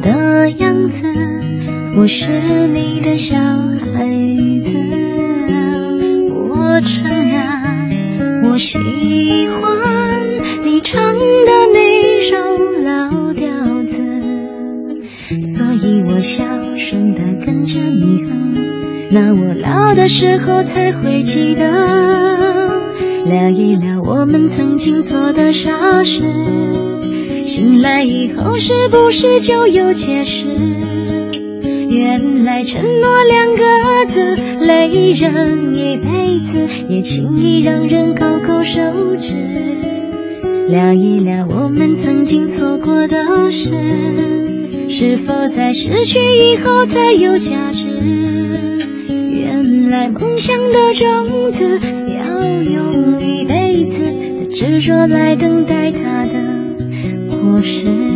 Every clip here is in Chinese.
的样子我是你的小孩子。我承认我喜欢你唱的那首老调子所以我小声的跟着你哼那我老的时候才会记得聊一聊我们曾经做的傻事。醒来以后是不是就有解释，原来承诺两个字累人一辈子，也轻易让人高高手指。聊一聊我们曾经错过的事，是否在失去以后才有价值？原来梦想的种子要用一辈子的执着来等待它故事。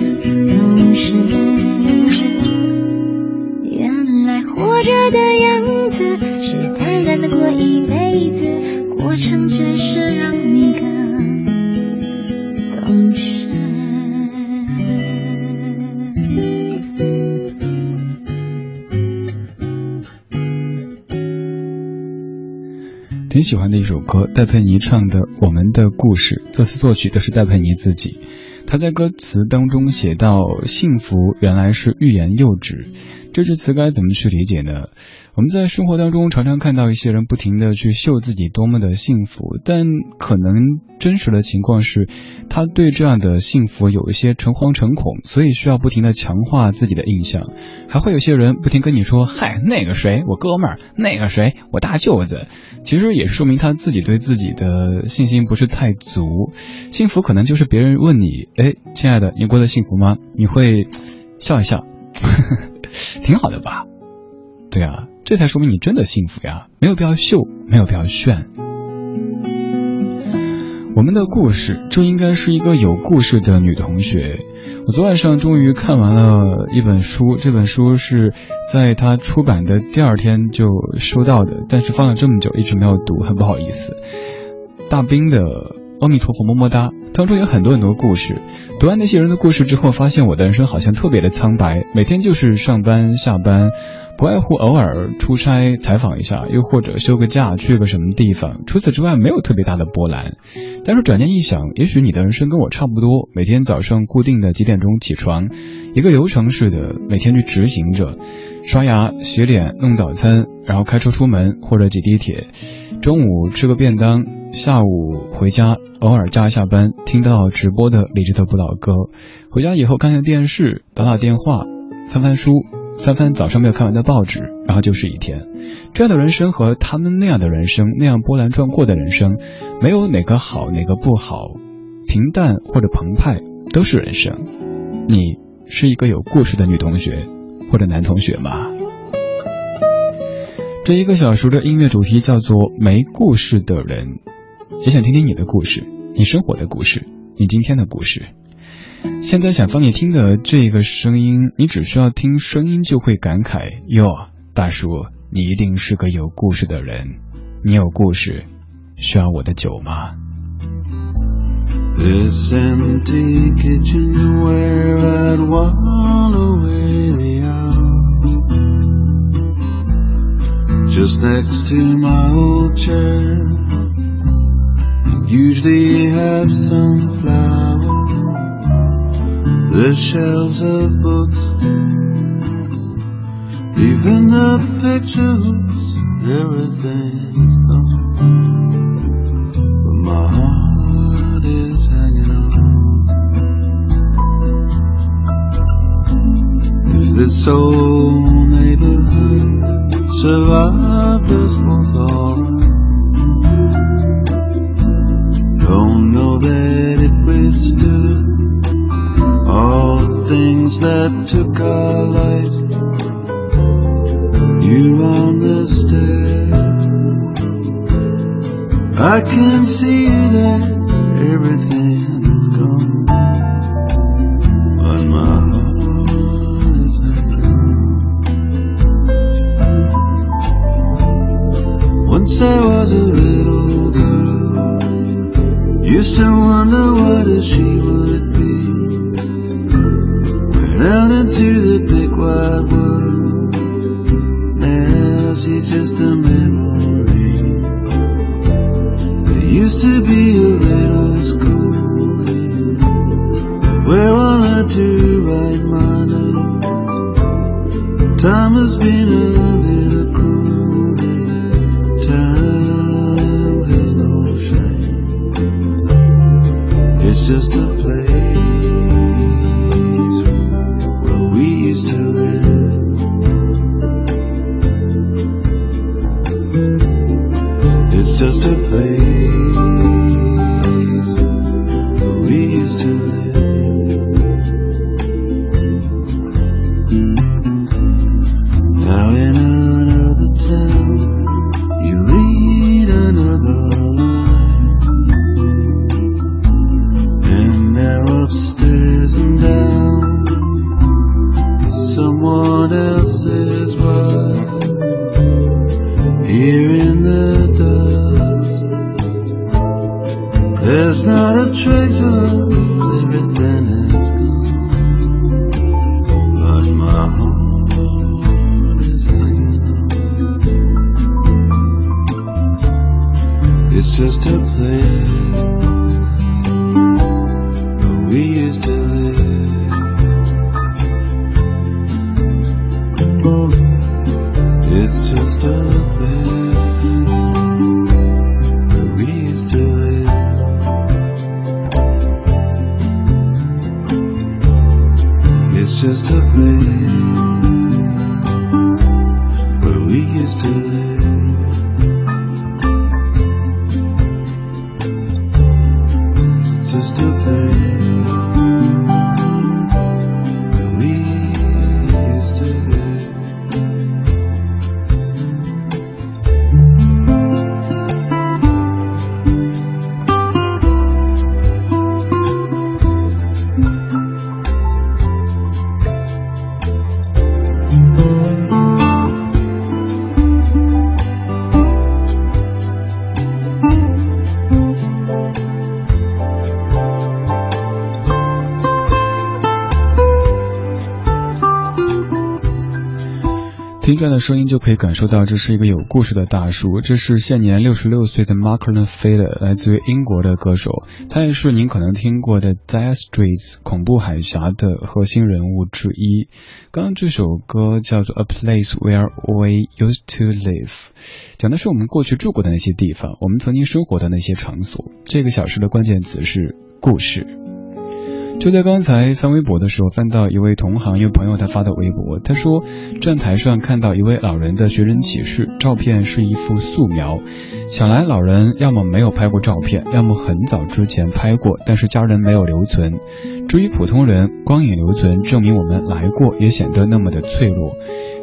喜欢的一首歌，戴佩妮唱的《我们的故事》，作词作曲都是戴佩妮自己。她在歌词当中写到：“幸福原来是欲言又止。”这句词该怎么去理解呢？我们在生活当中常常看到一些人不停的去秀自己多么的幸福，但可能真实的情况是，他对这样的幸福有一些诚惶诚恐，所以需要不停的强化自己的印象。还会有些人不停跟你说：“嗨，那个谁，我哥们儿，那个谁，我大舅子。”其实也是说明他自己对自己的信心不是太足。幸福可能就是别人问你：“哎，亲爱的，你过得幸福吗？”你会笑一笑，挺好的吧？对啊。这才说明你真的幸福呀！没有必要秀，没有必要炫。我们的故事就应该是一个有故事的女同学。我昨晚上终于看完了一本书，这本书是在她出版的第二天就收到的，但是放了这么久一直没有读，很不好意思。大兵的《阿弥陀佛么么哒》当中有很多很多故事，读完那些人的故事之后，发现我的人生好像特别的苍白，每天就是上班下班。不外乎偶尔出差采访一下，又或者休个假去个什么地方，除此之外没有特别大的波澜。但是转念一想，也许你的人生跟我差不多，每天早上固定的几点钟起床，一个流程式的每天去执行着，刷牙、洗脸、弄早餐，然后开车出门或者挤地铁，中午吃个便当，下午回家，偶尔加一下班，听到直播的理智的不老歌，回家以后看看电视，打打电话，翻翻书。翻翻早上没有看完的报纸，然后就是一天。这样的人生和他们那样的人生，那样波澜壮阔的人生，没有哪个好，哪个不好，平淡或者澎湃都是人生。你是一个有故事的女同学或者男同学吗？这一个小时的音乐主题叫做“没故事的人”，也想听听你的故事，你生活的故事，你今天的故事。现在想放你听的这个声音，你只需要听声音就会感慨哟，大叔，你一定是个有故事的人。你有故事，需要我的酒吗？Just next to my old chair, usually have some flowers. the shelves of books, even the pictures, everything's gone. But my heart is hanging on. If this old neighborhood survived us both alright, that took our light. You on the stairs. I can see that everything's gone. But my heart is gone. Once I was a little girl. Used to wonder what a she would 声音就可以感受到这是一个有故事的大叔。这是现年六十六岁的 Mark l a f a d e r 来自于英国的歌手，他也是您可能听过的 Dire Straits 恐怖海峡的核心人物之一。刚刚这首歌叫做 A Place Where We Used to Live，讲的是我们过去住过的那些地方，我们曾经生活的那些场所。这个小时的关键词是故事。就在刚才翻微博的时候，翻到一位同行、一位朋友他发的微博，他说站台上看到一位老人的寻人启事，照片是一幅素描，想来老人要么没有拍过照片，要么很早之前拍过，但是家人没有留存。至于普通人，光影留存，证明我们来过，也显得那么的脆弱。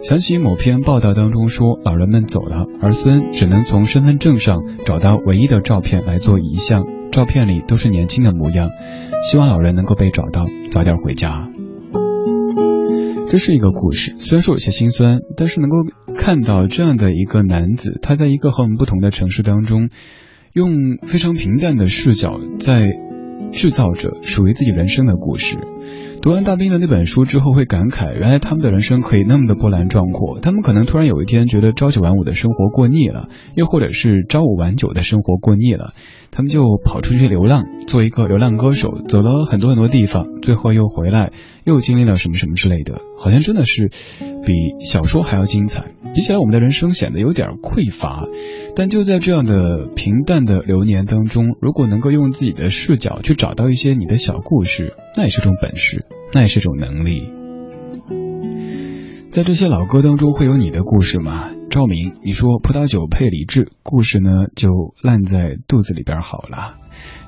想起某篇报道当中说，老人们走了，儿孙只能从身份证上找到唯一的照片来做遗像，照片里都是年轻的模样。希望老人能够被找到，早点回家。这是一个故事，虽然说有些心酸，但是能够看到这样的一个男子，他在一个和我们不同的城市当中，用非常平淡的视角在制造着属于自己人生的故事。读完大兵的那本书之后，会感慨，原来他们的人生可以那么的波澜壮阔。他们可能突然有一天觉得朝九晚五的生活过腻了，又或者是朝五晚九的生活过腻了。他们就跑出去流浪，做一个流浪歌手，走了很多很多地方，最后又回来，又经历了什么什么之类的，好像真的是比小说还要精彩。比起来，我们的人生显得有点匮乏。但就在这样的平淡的流年当中，如果能够用自己的视角去找到一些你的小故事，那也是种本事，那也是种能力。在这些老歌当中，会有你的故事吗？赵明，你说葡萄酒配理智，故事呢就烂在肚子里边好了。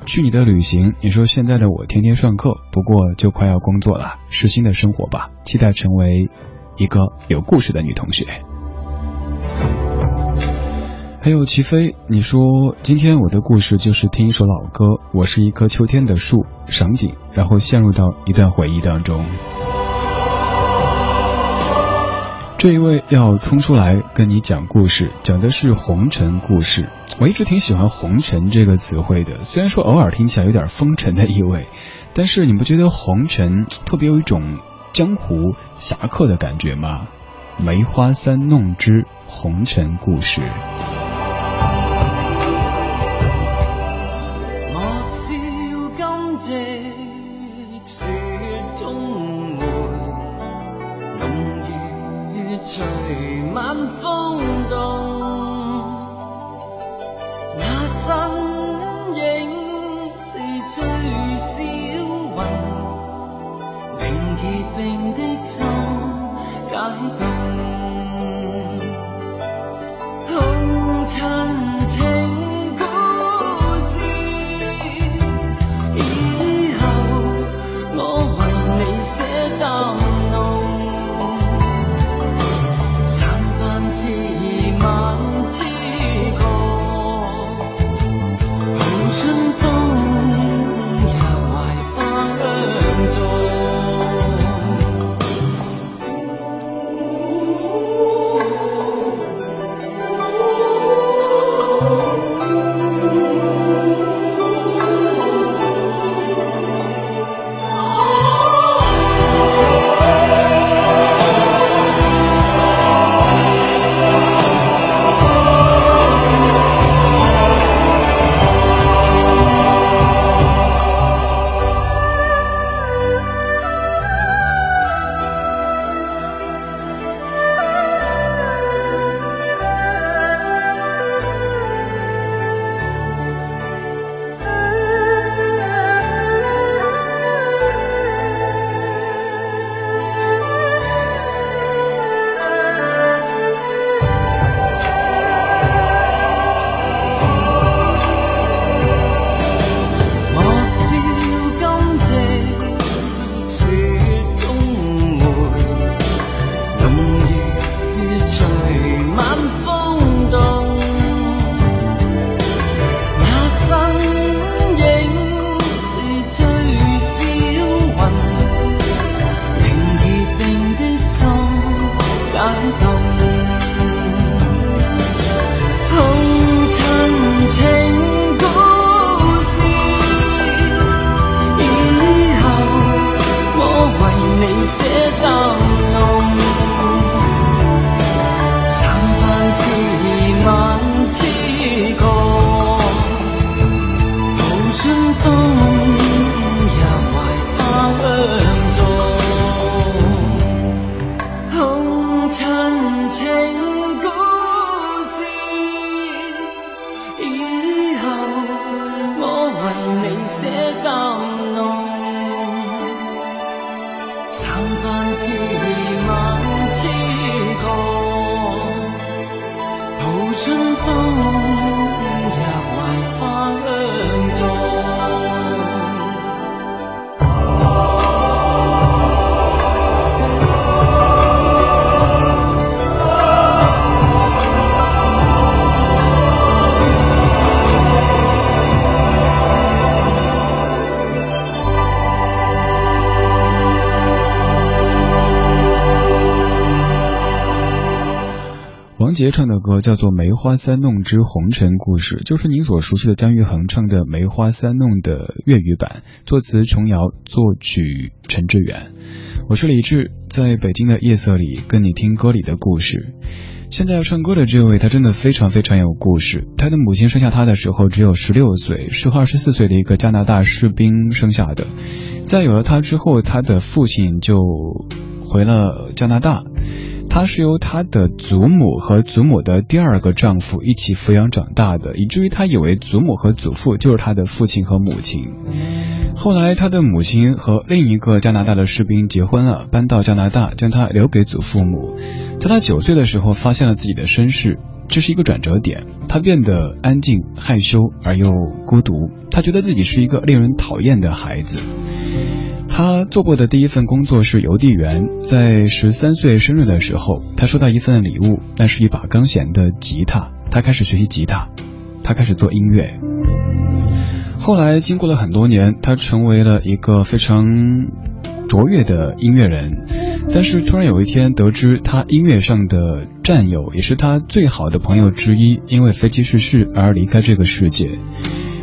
去你的旅行，你说现在的我天天上课，不过就快要工作了，是新的生活吧？期待成为一个有故事的女同学。还有齐飞，你说今天我的故事就是听一首老歌，我是一棵秋天的树，赏景，然后陷入到一段回忆当中。这一位要冲出来跟你讲故事，讲的是红尘故事。我一直挺喜欢“红尘”这个词汇的，虽然说偶尔听起来有点风尘的意味，但是你不觉得红尘特别有一种江湖侠客的感觉吗？梅花三弄之红尘故事。再走唱的歌叫做《梅花三弄之红尘故事》，就是您所熟悉的姜育恒唱的《梅花三弄》的粤语版，作词琼瑶，作曲陈志远。我是李志，在北京的夜色里跟你听歌里的故事。现在要唱歌的这位，他真的非常非常有故事。他的母亲生下他的时候只有十六岁，是二十四岁的一个加拿大士兵生下的。在有了他之后，他的父亲就回了加拿大。他是由他的祖母和祖母的第二个丈夫一起抚养长大的，以至于他以为祖母和祖父就是他的父亲和母亲。后来，他的母亲和另一个加拿大的士兵结婚了，搬到加拿大，将他留给祖父母。在他九岁的时候，发现了自己的身世，这是一个转折点。他变得安静、害羞而又孤独，他觉得自己是一个令人讨厌的孩子。他做过的第一份工作是邮递员，在十三岁生日的时候，他收到一份礼物，那是一把钢弦的吉他。他开始学习吉他，他开始做音乐。后来经过了很多年，他成为了一个非常卓越的音乐人。但是突然有一天，得知他音乐上的战友，也是他最好的朋友之一，因为飞机失事而离开这个世界。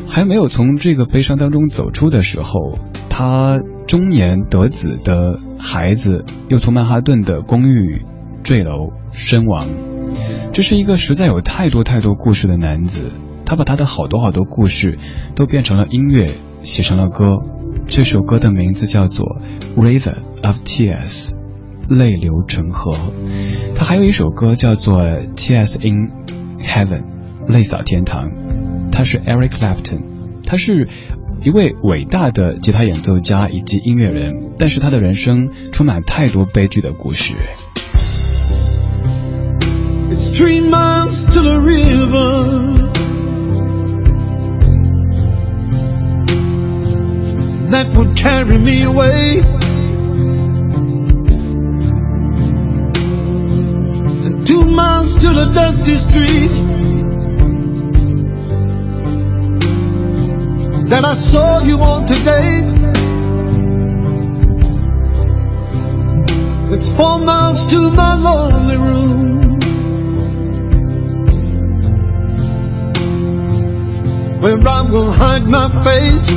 还没有从这个悲伤当中走出的时候，他。中年得子的孩子又从曼哈顿的公寓坠楼身亡，这是一个实在有太多太多故事的男子。他把他的好多好多故事都变成了音乐，写成了歌。这首歌的名字叫做《River of Tears》，泪流成河。他还有一首歌叫做《Tears in Heaven》，泪洒天堂。他是 Eric Clapton，他是。一位伟大的吉他演奏家以及音乐人，但是他的人生充满太多悲剧的故事。It's three miles to the river that would carry me away. And two miles to the dusty street. That I saw you on today. It's four miles to my lonely room. Where I'm gonna hide my face.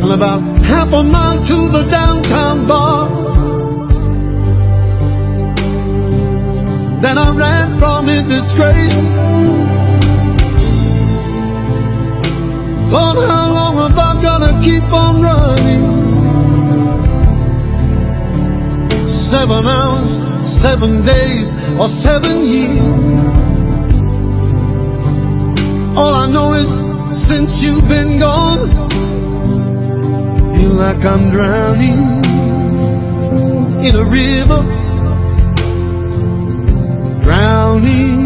And about half a mile to the downtown bar. Then I ran from in disgrace. How long am I gonna keep on running? Seven hours, seven days, or seven years. All I know is since you've been gone, feel like I'm drowning in a river, drowning.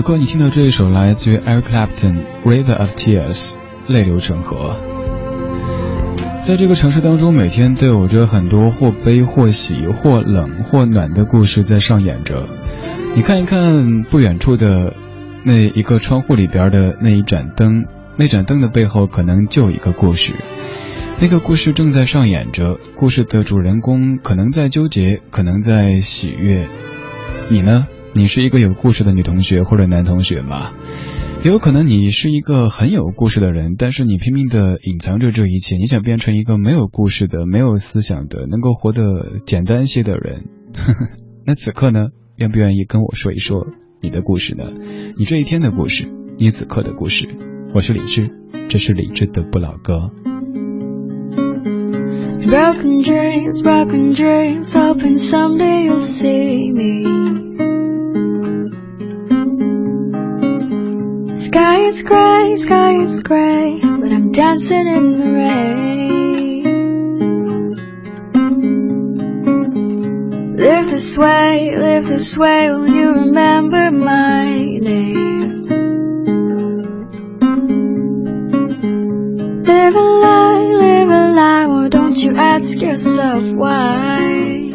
此刻你听到这一首来自于 Eric Clapton《River of Tears》，泪流成河。在这个城市当中，每天都有着很多或悲或喜、或冷或暖的故事在上演着。你看一看不远处的那一个窗户里边的那一盏灯，那盏灯的背后可能就有一个故事。那个故事正在上演着，故事的主人公可能在纠结，可能在喜悦。你呢？你是一个有故事的女同学或者男同学吗？也有可能你是一个很有故事的人，但是你拼命的隐藏着这一切，你想变成一个没有故事的、没有思想的、能够活得简单些的人。那此刻呢，愿不愿意跟我说一说你的故事呢？你这一天的故事，你此刻的故事。我是李志，这是李志的不老歌。Broken dreams, broken dreams, up in someday you'll see me. Sky is gray, sky is gray, but I'm dancing in the rain. Live this way, live this way, will you remember my name? Live a lie, live a lie, or don't you ask yourself why?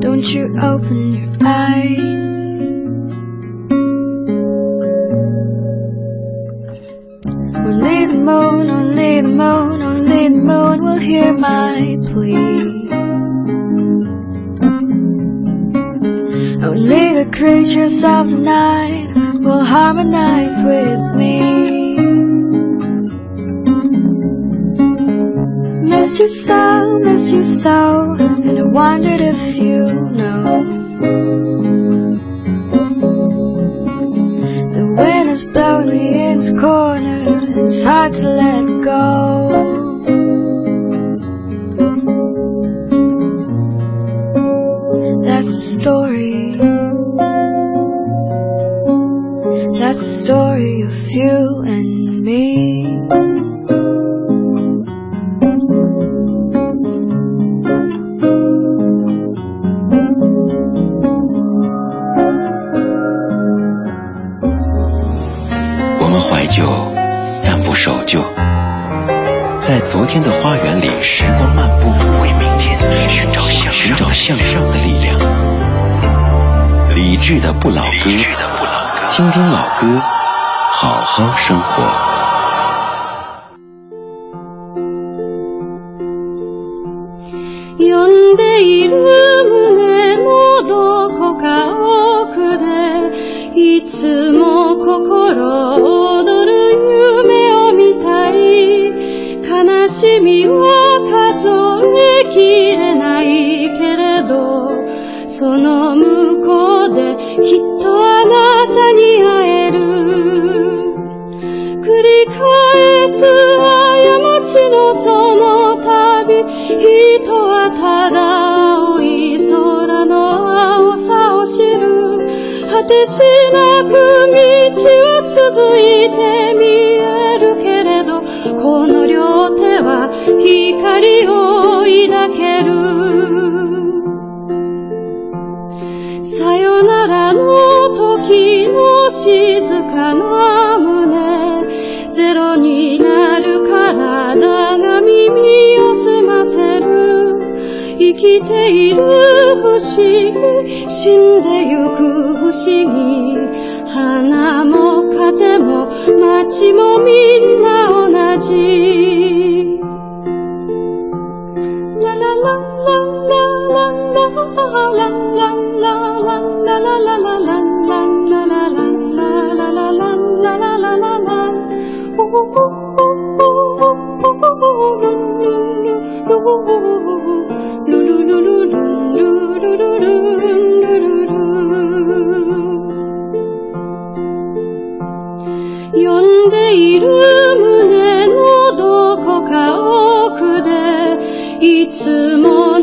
Don't you open eyes? Only the moon, only the moon, only the moon will hear my plea. Only the creatures of the night will harmonize with me. Missed you so, missed you so, and I wondered if you know. The wind is blowing me in this corner, it's hard to let go. That's the story. That's the story of you ないけれどその向こうできっとあなたに会返す過ちのその旅。人はただ青い空の青さを知る。果てしなく道は続いて見えるけれどこの両手は光を抱ける。さよならの時の静かな耳を澄ませる生きている不思議。死んでゆく不思議。花も風も街もみんな同じ。ララララララララララいつも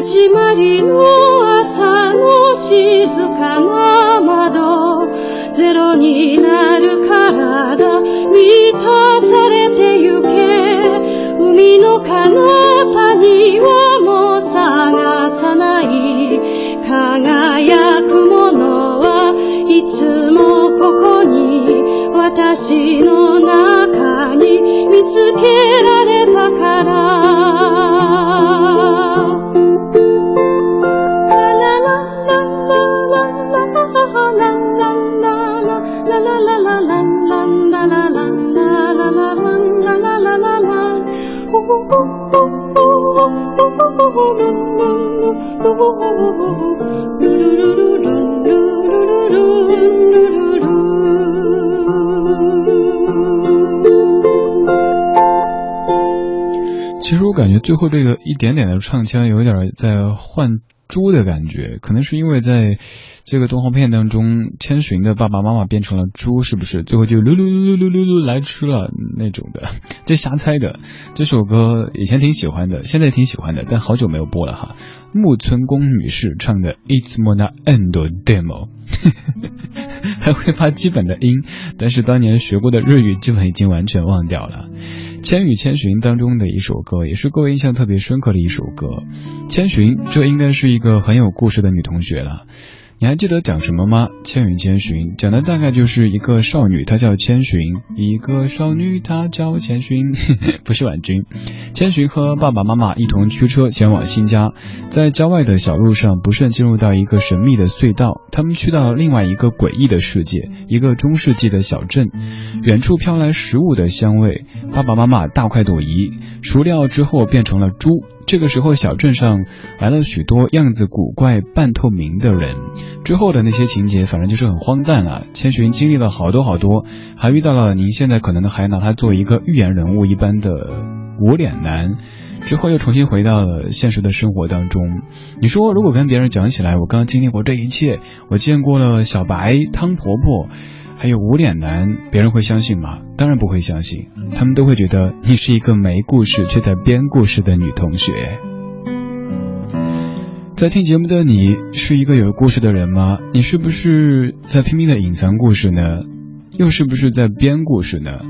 始まりの朝の静かなゼロになる体満たされてゆけ。海の彼方にはもう探さない。輝くものはいつもここに。私の中に見つけられ其实我感觉最后这个一点点的唱腔有点在换猪的感觉，可能是因为在这个动画片当中，千寻的爸爸妈妈变成了猪，是不是？最后就噜噜噜噜噜噜噜来吃了那种的，这瞎猜的。这首歌以前挺喜欢的，现在挺喜欢的，但好久没有播了哈。木村宫女士唱的《It's Mona Endo Demo》，还会发基本的音，但是当年学过的日语基本已经完全忘掉了。《千与千寻》当中的一首歌，也是各位印象特别深刻的一首歌。千寻，这应该是一个很有故事的女同学了。你还记得讲什么吗？《千与千寻》讲的大概就是一个少女，她叫千寻；一个少女，她叫千寻，不是婉君。千寻和爸爸妈妈一同驱车前往新家，在郊外的小路上不慎进入到一个神秘的隧道，他们去到另外一个诡异的世界，一个中世纪的小镇。远处飘来食物的香味，爸爸妈妈大快朵颐，熟料之后变成了猪。这个时候，小镇上来了许多样子古怪、半透明的人。之后的那些情节，反正就是很荒诞了。千寻经历了好多好多，还遇到了您现在可能还拿他做一个寓言人物一般的无脸男。之后又重新回到了现实的生活当中。你说，如果跟别人讲起来，我刚经历过这一切，我见过了小白、汤婆婆，还有无脸男，别人会相信吗？当然不会相信，他们都会觉得你是一个没故事却在编故事的女同学。在听节目的你是一个有故事的人吗？你是不是在拼命的隐藏故事呢？又是不是在编故事呢？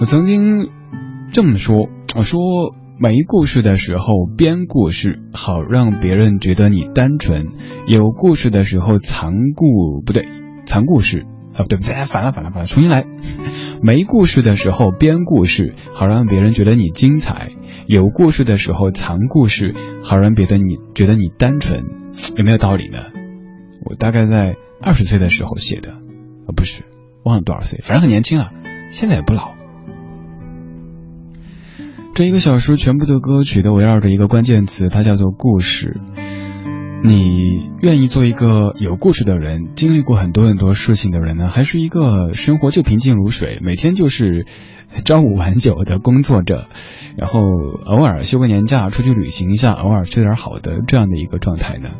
我曾经这么说，我说没故事的时候编故事，好让别人觉得你单纯；有故事的时候藏故不对，藏故事啊对不对，反了反了反了，重新来。没故事的时候编故事，好让别人觉得你精彩；有故事的时候藏故事，好让别人你觉得你单纯，有没有道理呢？我大概在二十岁的时候写的，啊不是，忘了多少岁，反正很年轻啊，现在也不老。这一个小时全部的歌曲都围绕着一个关键词，它叫做故事。你愿意做一个有故事的人，经历过很多很多事情的人呢，还是一个生活就平静如水，每天就是朝五晚九的工作着，然后偶尔休个年假出去旅行一下，偶尔吃点好的这样的一个状态呢？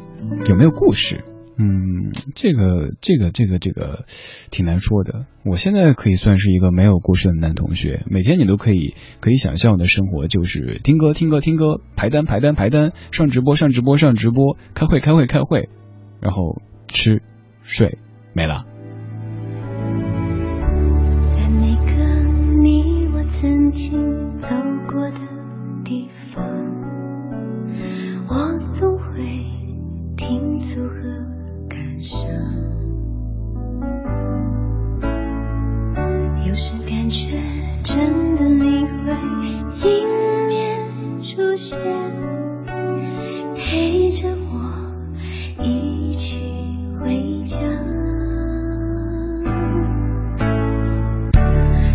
有没有故事？嗯这个这个这个这个挺难说的。我现在可以算是一个没有故事的男同学每天你都可以可以想象我的生活就是听歌听歌听歌排单排单排单上直播上直播上直播开会开会开会然后吃睡没了。在每个你我曾经走过的地方我总会停住是感觉真的你会迎面出现陪着我一起回家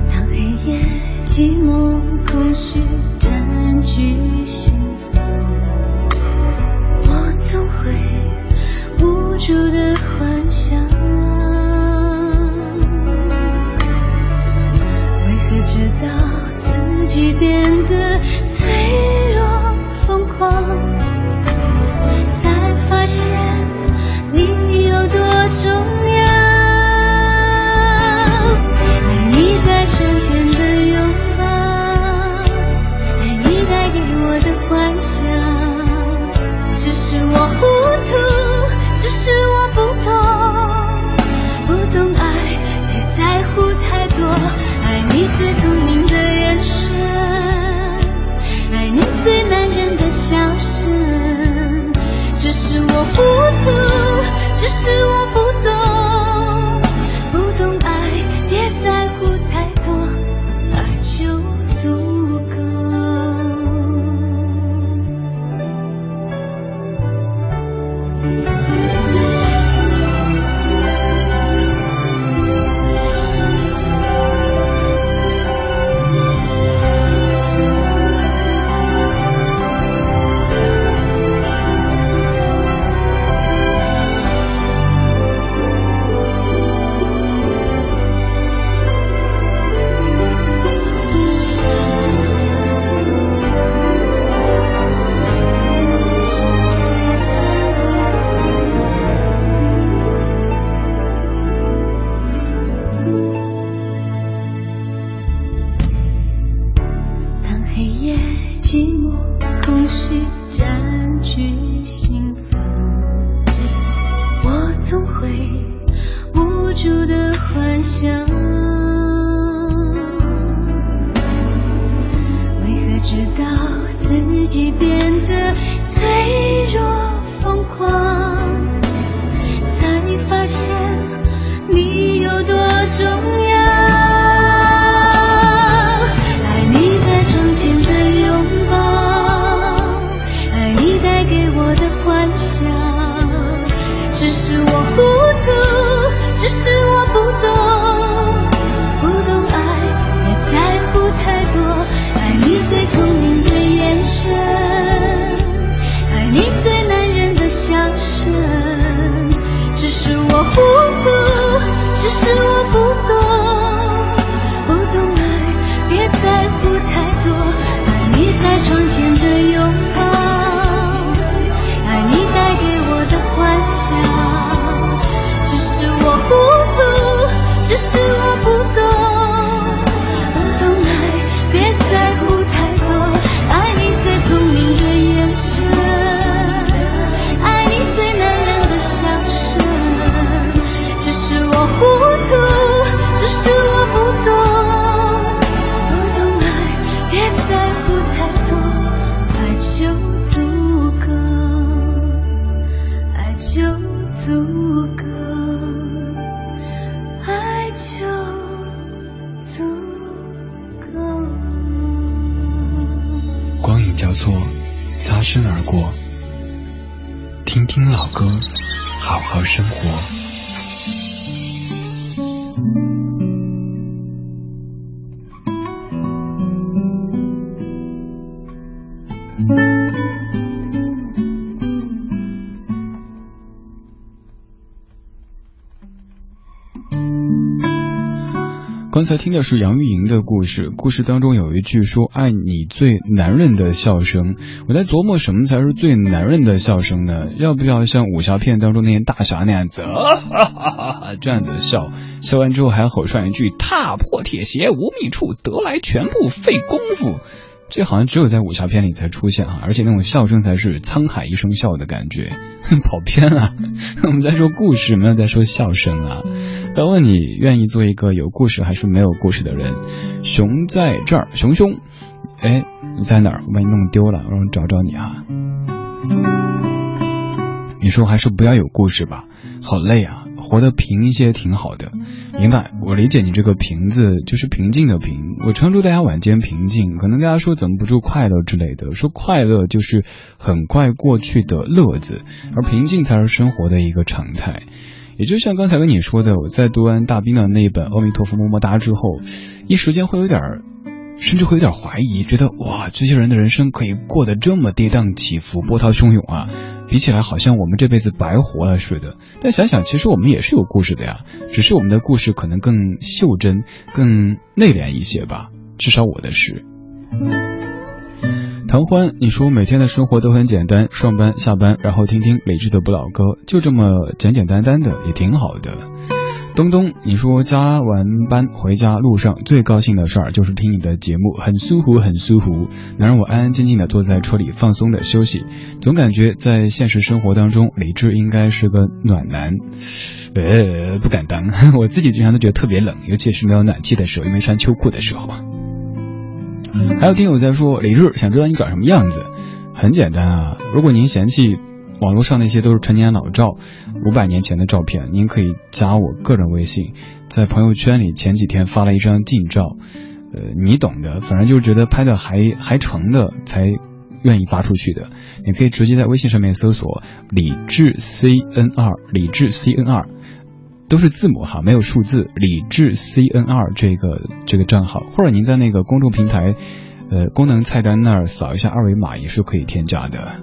当黑夜寂寞空虚占据心房我总会无助的缓刚才听的是杨钰莹的故事，故事当中有一句说“爱你最男人的笑声”，我在琢磨什么才是最男人的笑声呢？要不要像武侠片当中那些大侠那样子，这样子笑，笑完之后还吼上一句“踏破铁鞋无觅处，得来全不费功夫”。这好像只有在武侠片里才出现啊，而且那种笑声才是沧海一声笑的感觉。跑偏了，我们在说故事，没有在说笑声啊。要问你愿意做一个有故事还是没有故事的人？熊在这儿，熊熊，哎，你在哪儿？我把你弄丢了，让我找找你啊。你说还是不要有故事吧，好累啊。活得平一些挺好的，明白？我理解你这个“平”字就是平静的“平”。我常祝大家晚间平静，可能大家说怎么不祝快乐之类的？说快乐就是很快过去的乐子，而平静才是生活的一个常态。也就像刚才跟你说的，我在读完大兵的那一本《阿弥陀佛么么哒》之后，一时间会有点。甚至会有点怀疑，觉得哇，这些人的人生可以过得这么跌宕起伏、波涛汹涌啊！比起来，好像我们这辈子白活了似的。但想想，其实我们也是有故事的呀，只是我们的故事可能更袖珍、更内敛一些吧。至少我的是。唐欢，你说每天的生活都很简单，上班、下班，然后听听理智的不老歌，就这么简简单单的，也挺好的。东东，你说加完班回家路上最高兴的事儿就是听你的节目，很舒服，很舒服，能让我安安静静的坐在车里放松的休息。总感觉在现实生活当中，李智应该是个暖男，呃，不敢当，我自己经常都觉得特别冷，尤其是没有暖气的时候，又没穿秋裤的时候。还有听友在说，李志想知道你长什么样子，很简单啊，如果您嫌弃。网络上那些都是陈年老照，五百年前的照片，您可以加我个人微信，在朋友圈里前几天发了一张近照，呃，你懂的，反正就是觉得拍的还还成的才愿意发出去的。你可以直接在微信上面搜索李智 C N 二，李智 C N 二，都是字母哈，没有数字，李智 C N 二这个这个账号，或者您在那个公众平台，呃，功能菜单那儿扫一下二维码也是可以添加的。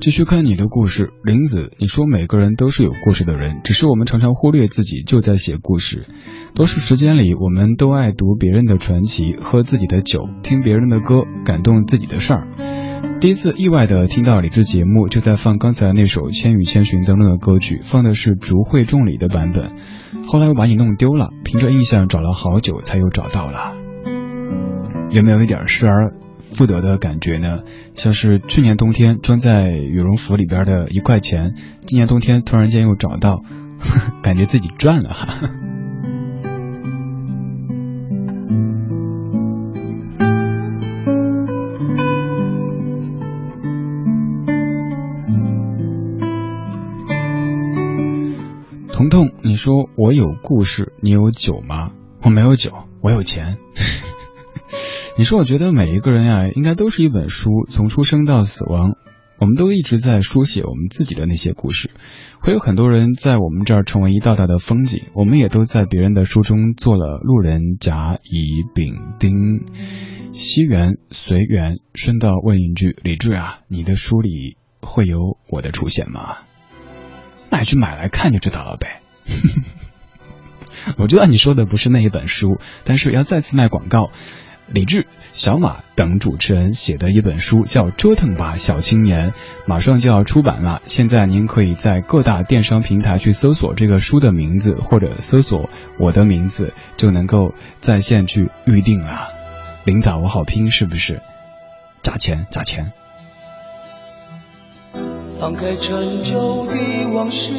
继续看你的故事，林子，你说每个人都是有故事的人，只是我们常常忽略自己就在写故事。多数时间里，我们都爱读别人的传奇，喝自己的酒，听别人的歌，感动自己的事儿。第一次意外的听到李志节目，就在放刚才那首《千与千寻》当中的歌曲，放的是竹会众里的版本。后来我把你弄丢了，凭着印象找了好久，才又找到了。有没有一点失而？复得的感觉呢，像是去年冬天装在羽绒服里边的一块钱，今年冬天突然间又找到，感觉自己赚了哈。彤彤，你说我有故事，你有酒吗？我没有酒，我有钱。你说，我觉得每一个人呀，应该都是一本书，从出生到死亡，我们都一直在书写我们自己的那些故事。会有很多人在我们这儿成为一道道的风景，我们也都在别人的书中做了路人甲乙丙丁。西园随缘，顺道问一句：李志啊，你的书里会有我的出现吗？那你去买来看就知道了呗。我知道你说的不是那一本书，但是要再次卖广告。李志、小马等主持人写的一本书叫《折腾吧小青年》，马上就要出版了。现在您可以在各大电商平台去搜索这个书的名字，或者搜索我的名字，就能够在线去预定了。领导，我好拼是不是？加钱，加钱。放开陈旧的往事，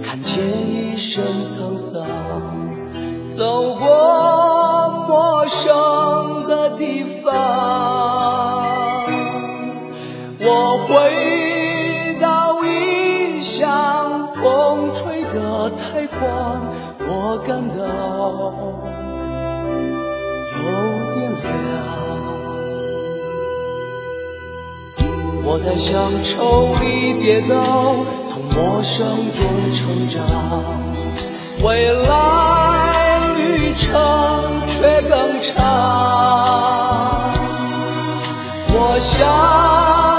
看见一身沧桑，走过陌生。的地方，我回到异乡，风吹得太狂，我感到有点凉。我在乡愁里跌倒，从陌生中成长，未来旅程。却更长。我想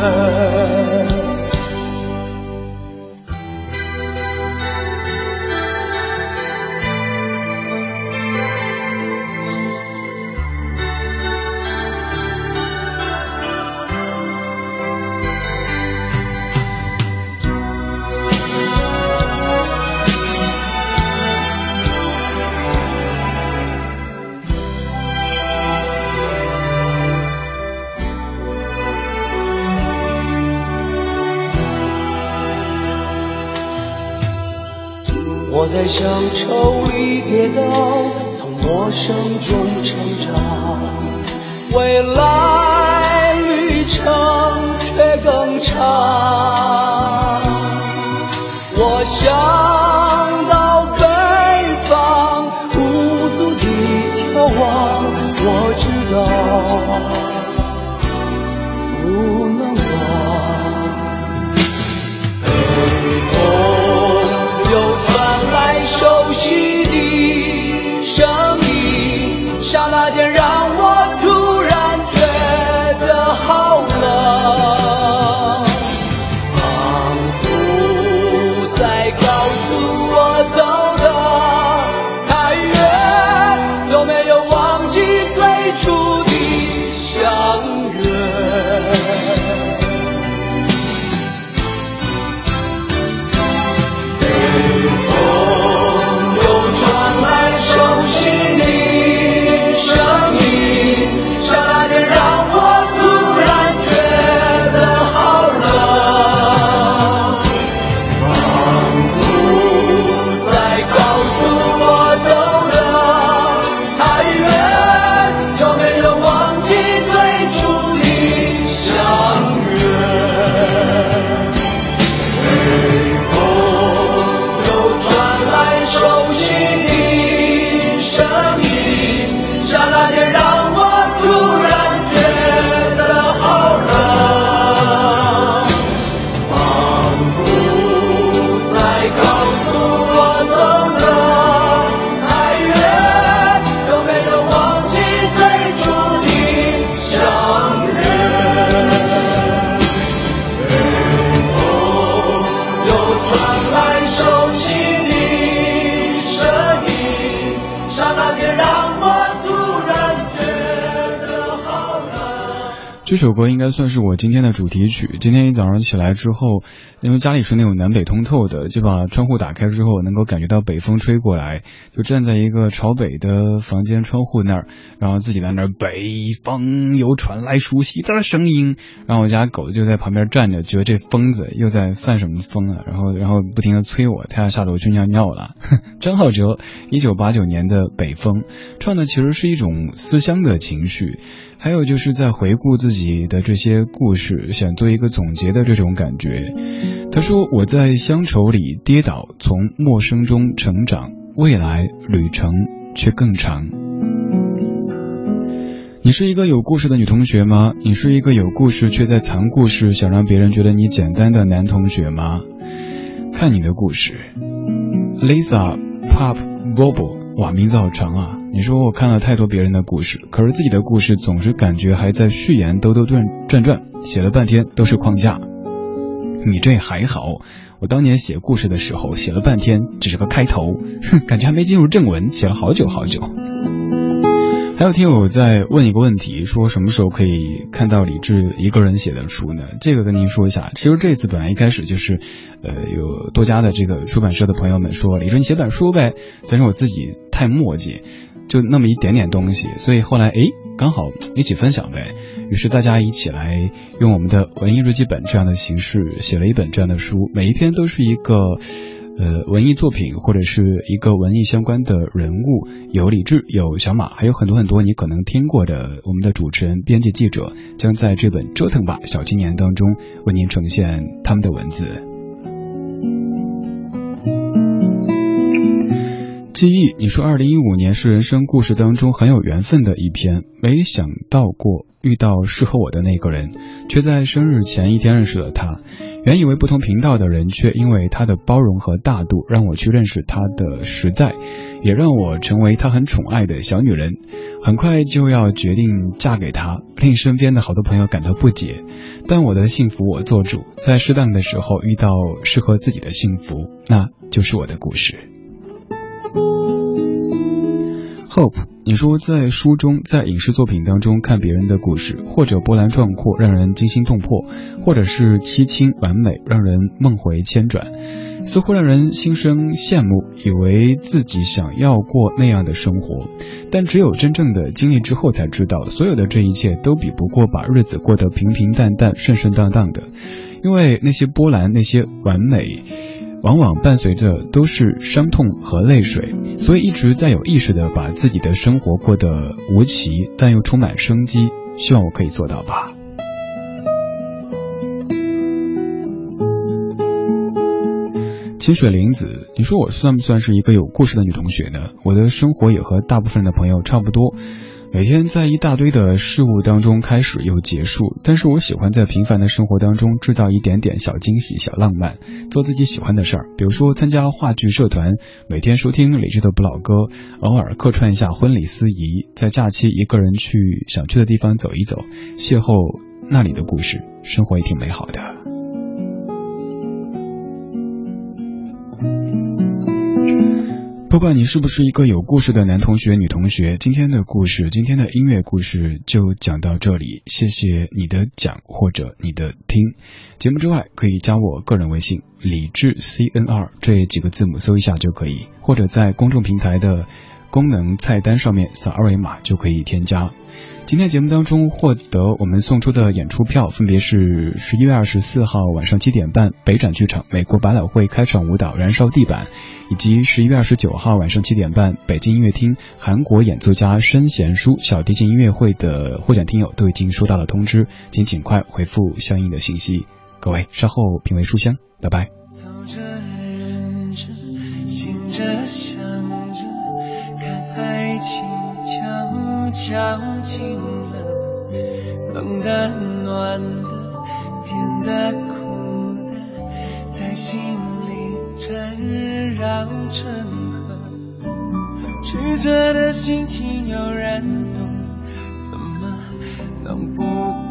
time. 愁这首歌应该算是我今天的主题曲。今天一早上起来之后，因为家里是那种南北通透的，就把窗户打开之后，能够感觉到北风吹过来，就站在一个朝北的房间窗户那儿，然后自己在那儿，北方又传来熟悉的声音，然后我家狗就在旁边站着，觉得这疯子又在犯什么疯啊，然后然后不停的催我，他要下楼去尿尿了。张浩哲，一九八九年的《北风》，唱的其实是一种思乡的情绪。还有就是在回顾自己的这些故事，想做一个总结的这种感觉。他说：“我在乡愁里跌倒，从陌生中成长，未来旅程却更长。”你是一个有故事的女同学吗？你是一个有故事却在藏故事，想让别人觉得你简单的男同学吗？看你的故事，Lisa Pop Bobo，哇，名字好长啊！你说我看了太多别人的故事，可是自己的故事总是感觉还在序言兜兜转转转，写了半天都是框架。你这还好，我当年写故事的时候写了半天只是个开头，感觉还没进入正文，写了好久好久。还有听友在问一个问题，说什么时候可以看到李志一个人写的书呢？这个跟您说一下，其实这次本来一开始就是，呃，有多家的这个出版社的朋友们说，李志你写本书呗，但是我自己太墨迹，就那么一点点东西，所以后来诶，刚好一起分享呗。于是大家一起来用我们的文艺日记本这样的形式写了一本这样的书，每一篇都是一个。呃，文艺作品或者是一个文艺相关的人物，有李志，有小马，还有很多很多你可能听过的。我们的主持人、编辑、记者将在这本《折腾吧小青年》当中为您呈现他们的文字。记忆，你说二零一五年是人生故事当中很有缘分的一篇，没想到过遇到适合我的那个人，却在生日前一天认识了他。原以为不同频道的人，却因为他的包容和大度，让我去认识他的实在，也让我成为他很宠爱的小女人。很快就要决定嫁给他，令身边的好多朋友感到不解。但我的幸福我做主，在适当的时候遇到适合自己的幸福，那就是我的故事。你说在书中、在影视作品当中看别人的故事，或者波澜壮阔，让人惊心动魄，或者是凄清完美，让人梦回千转，似乎让人心生羡慕，以为自己想要过那样的生活。但只有真正的经历之后，才知道所有的这一切都比不过把日子过得平平淡淡、顺顺当当的，因为那些波澜、那些完美。往往伴随着都是伤痛和泪水，所以一直在有意识的把自己的生活过得无奇，但又充满生机。希望我可以做到吧。清水玲子，你说我算不算是一个有故事的女同学呢？我的生活也和大部分的朋友差不多。每天在一大堆的事物当中开始又结束，但是我喜欢在平凡的生活当中制造一点点小惊喜、小浪漫，做自己喜欢的事儿，比如说参加话剧社团，每天收听李志的不老歌，偶尔客串一下婚礼司仪，在假期一个人去想去的地方走一走，邂逅那里的故事，生活也挺美好的。不管你是不是一个有故事的男同学、女同学，今天的故事，今天的音乐故事就讲到这里。谢谢你的讲或者你的听。节目之外，可以加我个人微信李智 C N R 这几个字母搜一下就可以，或者在公众平台的功能菜单上面扫二维码就可以添加。今天节目当中获得我们送出的演出票，分别是十一月二十四号晚上七点半北展剧场美国百老汇开场舞蹈《燃烧地板》，以及十一月二十九号晚上七点半北京音乐厅韩国演奏家申贤书小提琴音乐会的获奖听友都已经收到了通知，请尽快回复相应的信息。各位稍后品味书香，拜拜。走着着，忍醒想看爱情。敲进了，冷的、暖的、甜的、苦的，在心里缠绕成河。曲折的心情有人懂，怎么能不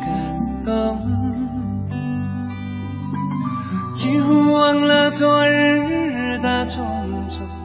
感动？几乎忘了昨日的种种。